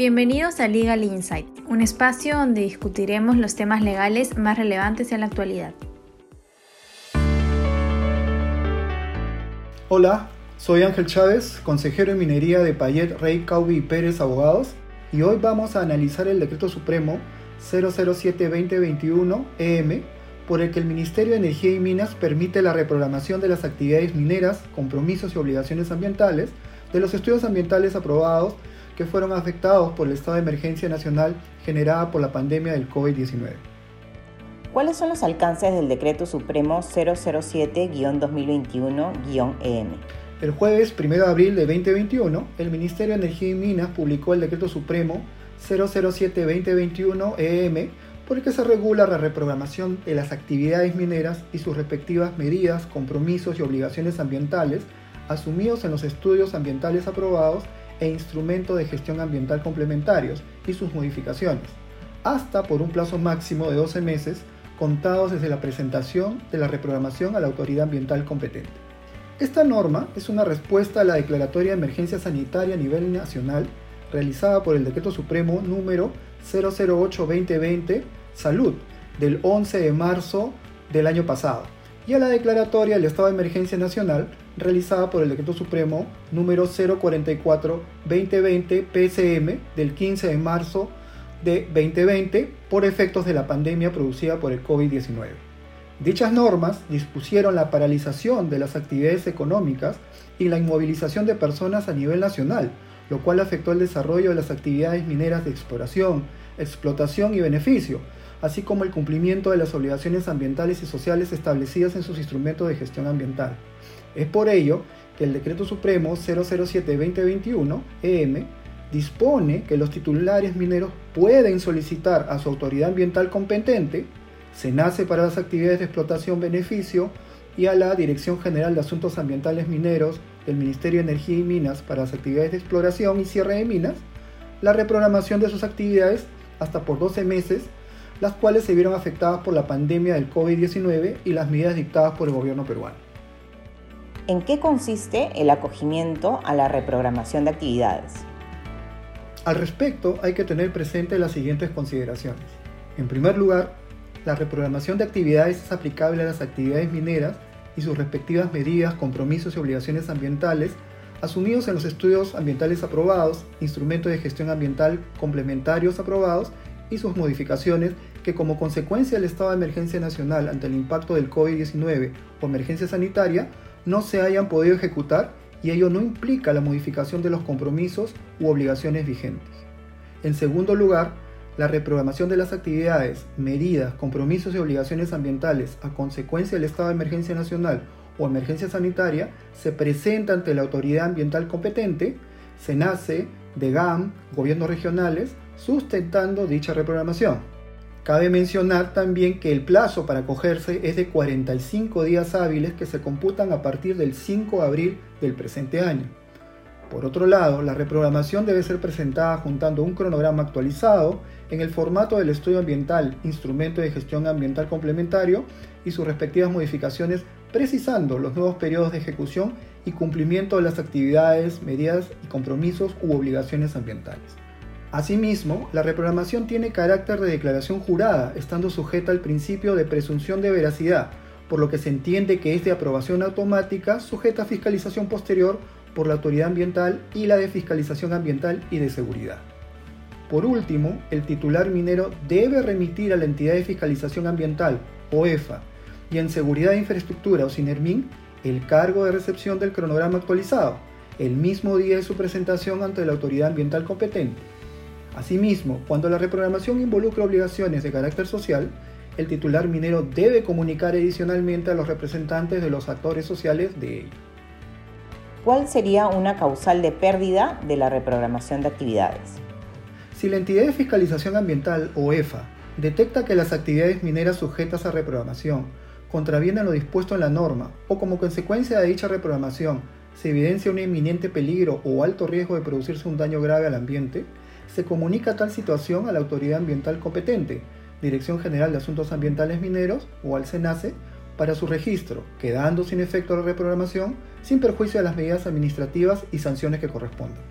Bienvenidos a Legal Insight, un espacio donde discutiremos los temas legales más relevantes en la actualidad. Hola, soy Ángel Chávez, consejero en minería de Payet, Rey, Caubi y Pérez Abogados, y hoy vamos a analizar el Decreto Supremo 007-2021 EM, por el que el Ministerio de Energía y Minas permite la reprogramación de las actividades mineras, compromisos y obligaciones ambientales de los estudios ambientales aprobados que fueron afectados por el estado de emergencia nacional generada por la pandemia del COVID-19. ¿Cuáles son los alcances del Decreto Supremo 007-2021-EM? El jueves 1 de abril de 2021, el Ministerio de Energía y Minas publicó el Decreto Supremo 007-2021-EM por el que se regula la reprogramación de las actividades mineras y sus respectivas medidas, compromisos y obligaciones ambientales asumidos en los estudios ambientales aprobados e instrumentos de gestión ambiental complementarios y sus modificaciones, hasta por un plazo máximo de 12 meses contados desde la presentación de la reprogramación a la autoridad ambiental competente. Esta norma es una respuesta a la declaratoria de emergencia sanitaria a nivel nacional realizada por el Decreto Supremo número 008-2020 Salud del 11 de marzo del año pasado y a la declaratoria del estado de emergencia nacional realizada por el Decreto Supremo número 044-2020 PCM del 15 de marzo de 2020 por efectos de la pandemia producida por el COVID-19. Dichas normas dispusieron la paralización de las actividades económicas y la inmovilización de personas a nivel nacional, lo cual afectó el desarrollo de las actividades mineras de exploración, explotación y beneficio, así como el cumplimiento de las obligaciones ambientales y sociales establecidas en sus instrumentos de gestión ambiental. Es por ello que el Decreto Supremo 007-2021 EM dispone que los titulares mineros pueden solicitar a su autoridad ambiental competente, SENACE para las actividades de explotación beneficio y a la Dirección General de Asuntos Ambientales Mineros del Ministerio de Energía y Minas para las actividades de exploración y cierre de minas, la reprogramación de sus actividades hasta por 12 meses, las cuales se vieron afectadas por la pandemia del COVID-19 y las medidas dictadas por el gobierno peruano. ¿En qué consiste el acogimiento a la reprogramación de actividades? Al respecto, hay que tener presente las siguientes consideraciones. En primer lugar, la reprogramación de actividades es aplicable a las actividades mineras y sus respectivas medidas, compromisos y obligaciones ambientales asumidos en los estudios ambientales aprobados, instrumentos de gestión ambiental complementarios aprobados y sus modificaciones que como consecuencia del estado de emergencia nacional ante el impacto del COVID-19 o emergencia sanitaria no se hayan podido ejecutar y ello no implica la modificación de los compromisos u obligaciones vigentes. En segundo lugar, la reprogramación de las actividades, medidas, compromisos y obligaciones ambientales a consecuencia del estado de emergencia nacional o emergencia sanitaria se presenta ante la autoridad ambiental competente, SENACE, DEGAM, gobiernos regionales, sustentando dicha reprogramación. Cabe mencionar también que el plazo para acogerse es de 45 días hábiles que se computan a partir del 5 de abril del presente año. Por otro lado, la reprogramación debe ser presentada juntando un cronograma actualizado en el formato del estudio ambiental, instrumento de gestión ambiental complementario y sus respectivas modificaciones, precisando los nuevos periodos de ejecución y cumplimiento de las actividades, medidas y compromisos u obligaciones ambientales. Asimismo, la reprogramación tiene carácter de declaración jurada, estando sujeta al principio de presunción de veracidad, por lo que se entiende que es de aprobación automática, sujeta a fiscalización posterior por la autoridad ambiental y la de fiscalización ambiental y de seguridad. Por último, el titular minero debe remitir a la entidad de fiscalización ambiental, OEFA, y en seguridad de infraestructura o SINERMIN, el cargo de recepción del cronograma actualizado, el mismo día de su presentación ante la autoridad ambiental competente. Asimismo, cuando la reprogramación involucra obligaciones de carácter social, el titular minero debe comunicar adicionalmente a los representantes de los actores sociales de ello. ¿Cuál sería una causal de pérdida de la reprogramación de actividades? Si la entidad de fiscalización ambiental o EFA detecta que las actividades mineras sujetas a reprogramación contravienen lo dispuesto en la norma o como consecuencia de dicha reprogramación se evidencia un inminente peligro o alto riesgo de producirse un daño grave al ambiente, se comunica tal situación a la autoridad ambiental competente, Dirección General de Asuntos Ambientales Mineros o al SENACE, para su registro, quedando sin efecto la reprogramación, sin perjuicio de las medidas administrativas y sanciones que correspondan.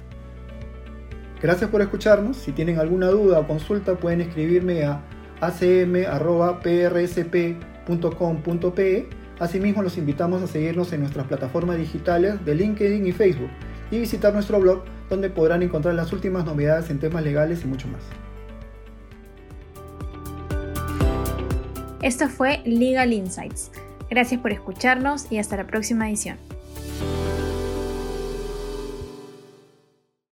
Gracias por escucharnos. Si tienen alguna duda o consulta pueden escribirme a acm.prsp.com.pe. Asimismo los invitamos a seguirnos en nuestras plataformas digitales de LinkedIn y Facebook y visitar nuestro blog donde podrán encontrar las últimas novedades en temas legales y mucho más. Esto fue Legal Insights. Gracias por escucharnos y hasta la próxima edición.